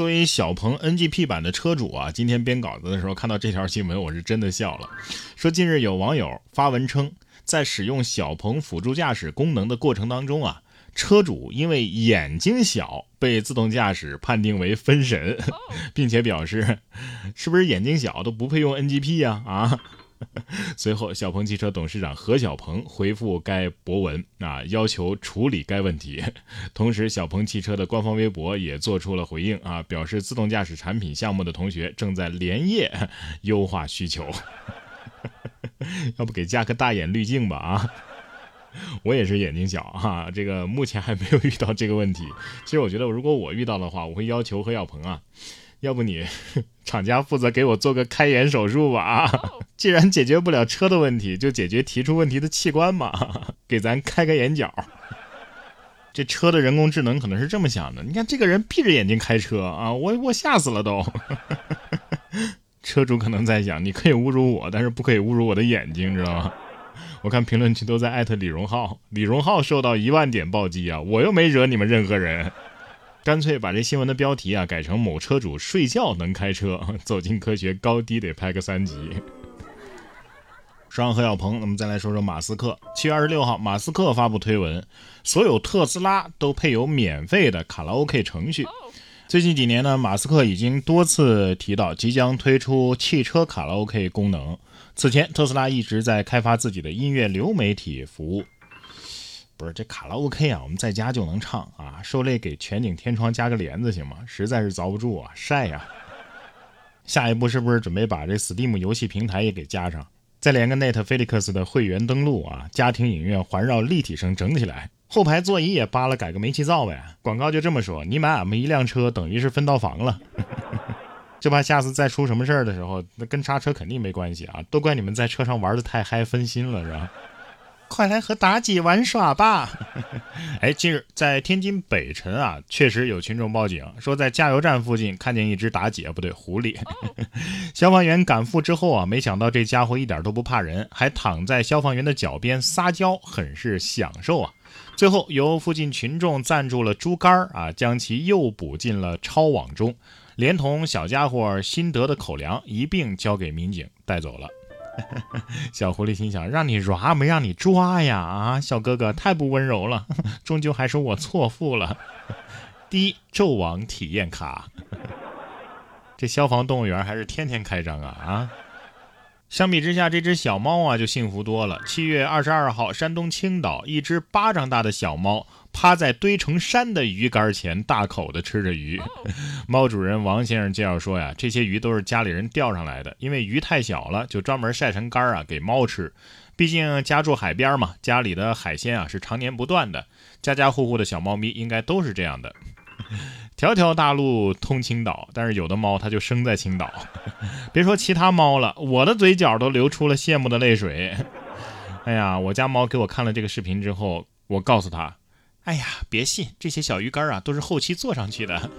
作为小鹏 NGP 版的车主啊，今天编稿子的时候看到这条新闻，我是真的笑了。说近日有网友发文称，在使用小鹏辅助驾驶功能的过程当中啊，车主因为眼睛小被自动驾驶判定为分神，并且表示，是不是眼睛小都不配用 NGP 呀？啊？随后，小鹏汽车董事长何小鹏回复该博文啊，要求处理该问题。同时，小鹏汽车的官方微博也做出了回应啊，表示自动驾驶产品项目的同学正在连夜 优化需求。要不给加个大眼滤镜吧啊？我也是眼睛小哈，这个目前还没有遇到这个问题。其实我觉得，如果我遇到的话，我会要求何小鹏啊。要不你 厂家负责给我做个开眼手术吧啊！既然解决不了车的问题，就解决提出问题的器官嘛，给咱开个眼角。这车的人工智能可能是这么想的：你看这个人闭着眼睛开车啊，我我吓死了都。车主可能在想：你可以侮辱我，但是不可以侮辱我的眼睛，知道吗？我看评论区都在艾特李荣浩，李荣浩受到一万点暴击啊！我又没惹你们任何人。干脆把这新闻的标题啊改成“某车主睡觉能开车，走进科学高低得拍个三级”。双何小鹏，那么再来说说马斯克。七月二十六号，马斯克发布推文，所有特斯拉都配有免费的卡拉 OK 程序。最近几年呢，马斯克已经多次提到即将推出汽车卡拉 OK 功能。此前，特斯拉一直在开发自己的音乐流媒体服务。不是这卡拉 OK 啊，我们在家就能唱啊！受累给全景天窗加个帘子行吗？实在是遭不住啊，晒呀！下一步是不是准备把这 Steam 游戏平台也给加上，再连个 Netflix 的会员登录啊？家庭影院环绕立体声整起来，后排座椅也扒了，改个煤气灶呗！广告就这么说，你买俺们一辆车等于是分到房了，就怕下次再出什么事儿的时候，那跟刹车肯定没关系啊，都怪你们在车上玩的太嗨分心了，是吧？快来和妲己玩耍吧！哎，近日在天津北辰啊，确实有群众报警说，在加油站附近看见一只妲己，不对，狐狸。消防员赶赴之后啊，没想到这家伙一点都不怕人，还躺在消防员的脚边撒娇，很是享受啊。最后由附近群众赞助了猪肝啊，将其诱捕进了抄网中，连同小家伙新得的口粮一并交给民警带走了。小狐狸心想：让你抓没让你抓呀！啊，小哥哥太不温柔了，终究还是我错付了。第一，纣王体验卡，这消防动物园还是天天开张啊啊！相比之下，这只小猫啊就幸福多了。七月二十二号，山东青岛一只巴掌大的小猫趴在堆成山的鱼竿前，大口的吃着鱼。猫主人王先生介绍说呀，这些鱼都是家里人钓上来的，因为鱼太小了，就专门晒成干啊给猫吃。毕竟家住海边嘛，家里的海鲜啊是常年不断的，家家户户的小猫咪应该都是这样的。条条大路通青岛，但是有的猫它就生在青岛。别说其他猫了，我的嘴角都流出了羡慕的泪水。哎呀，我家猫给我看了这个视频之后，我告诉他：“哎呀，别信，这些小鱼干啊都是后期做上去的。”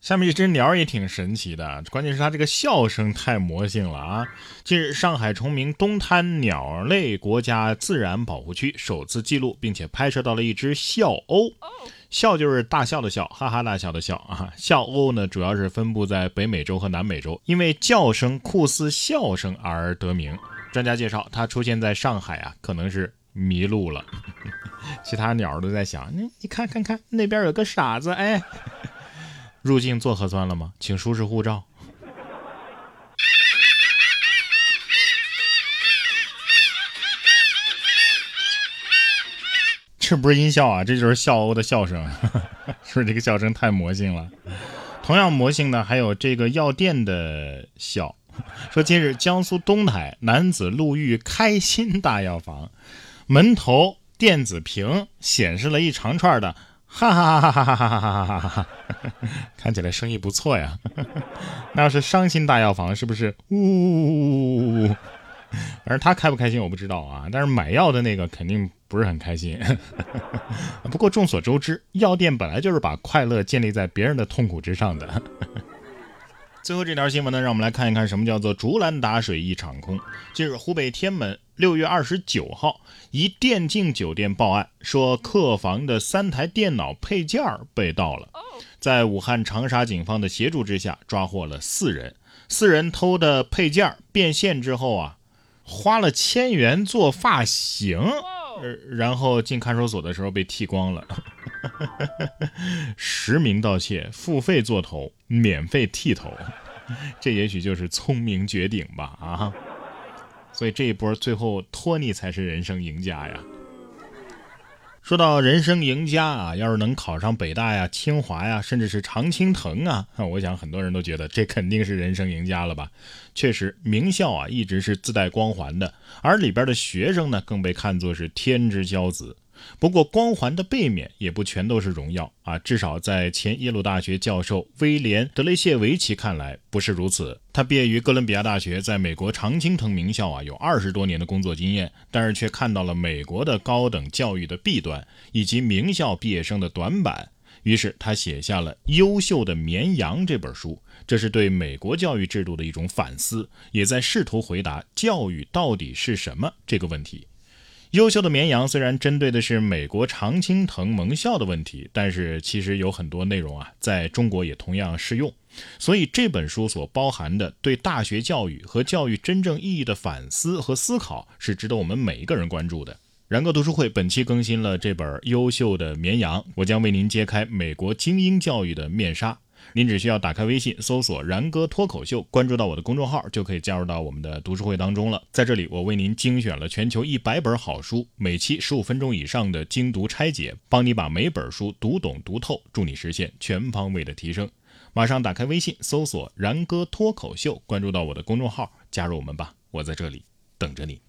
下面一只鸟也挺神奇的，关键是它这个笑声太魔性了啊！近日，上海崇明东滩鸟类国家自然保护区首次记录并且拍摄到了一只笑鸥。笑就是大笑的笑，哈哈大笑的笑啊！笑鸥呢，主要是分布在北美洲和南美洲，因为叫声酷似笑声而得名。专家介绍，它出现在上海啊，可能是迷路了。其他鸟都在想，你你看看看，那边有个傻子，哎，入境做核酸了吗？请出示护照。这不是音效啊，这就是笑欧的笑声，是不是这个笑声太魔性了？同样魔性的还有这个药店的笑。说近日江苏东台男子路遇开心大药房，门头电子屏显示了一长串的哈哈哈哈哈哈哈哈哈哈，看起来生意不错呀。那要是伤心大药房是不是？呜。反正他开不开心我不知道啊，但是买药的那个肯定不是很开心。不过众所周知，药店本来就是把快乐建立在别人的痛苦之上的。最后这条新闻呢，让我们来看一看什么叫做竹篮打水一场空。近日，湖北天门六月二十九号，一电竞酒店报案说客房的三台电脑配件被盗了。在武汉长沙警方的协助之下，抓获了四人。四人偷的配件变现之后啊，花了千元做发型，然后进看守所的时候被剃光了。实名盗窃，付费做头，免费剃头，这也许就是聪明绝顶吧啊！所以这一波最后托尼才是人生赢家呀。说到人生赢家啊，要是能考上北大呀、清华呀，甚至是常青藤啊，我想很多人都觉得这肯定是人生赢家了吧？确实，名校啊一直是自带光环的，而里边的学生呢，更被看作是天之骄子。不过，光环的背面也不全都是荣耀啊！至少在前耶鲁大学教授威廉·德雷谢维奇看来，不是如此。他毕业于哥伦比亚大学，在美国常青藤名校啊有二十多年的工作经验，但是却看到了美国的高等教育的弊端以及名校毕业生的短板。于是他写下了《优秀的绵羊》这本书，这是对美国教育制度的一种反思，也在试图回答“教育到底是什么”这个问题。优秀的绵羊虽然针对的是美国常青藤盟校的问题，但是其实有很多内容啊，在中国也同样适用。所以这本书所包含的对大学教育和教育真正意义的反思和思考，是值得我们每一个人关注的。然哥读书会本期更新了这本《优秀的绵羊》，我将为您揭开美国精英教育的面纱。您只需要打开微信，搜索“然哥脱口秀”，关注到我的公众号，就可以加入到我们的读书会当中了。在这里，我为您精选了全球一百本好书，每期十五分钟以上的精读拆解，帮你把每本书读懂读透，助你实现全方位的提升。马上打开微信，搜索“然哥脱口秀”，关注到我的公众号，加入我们吧，我在这里等着你。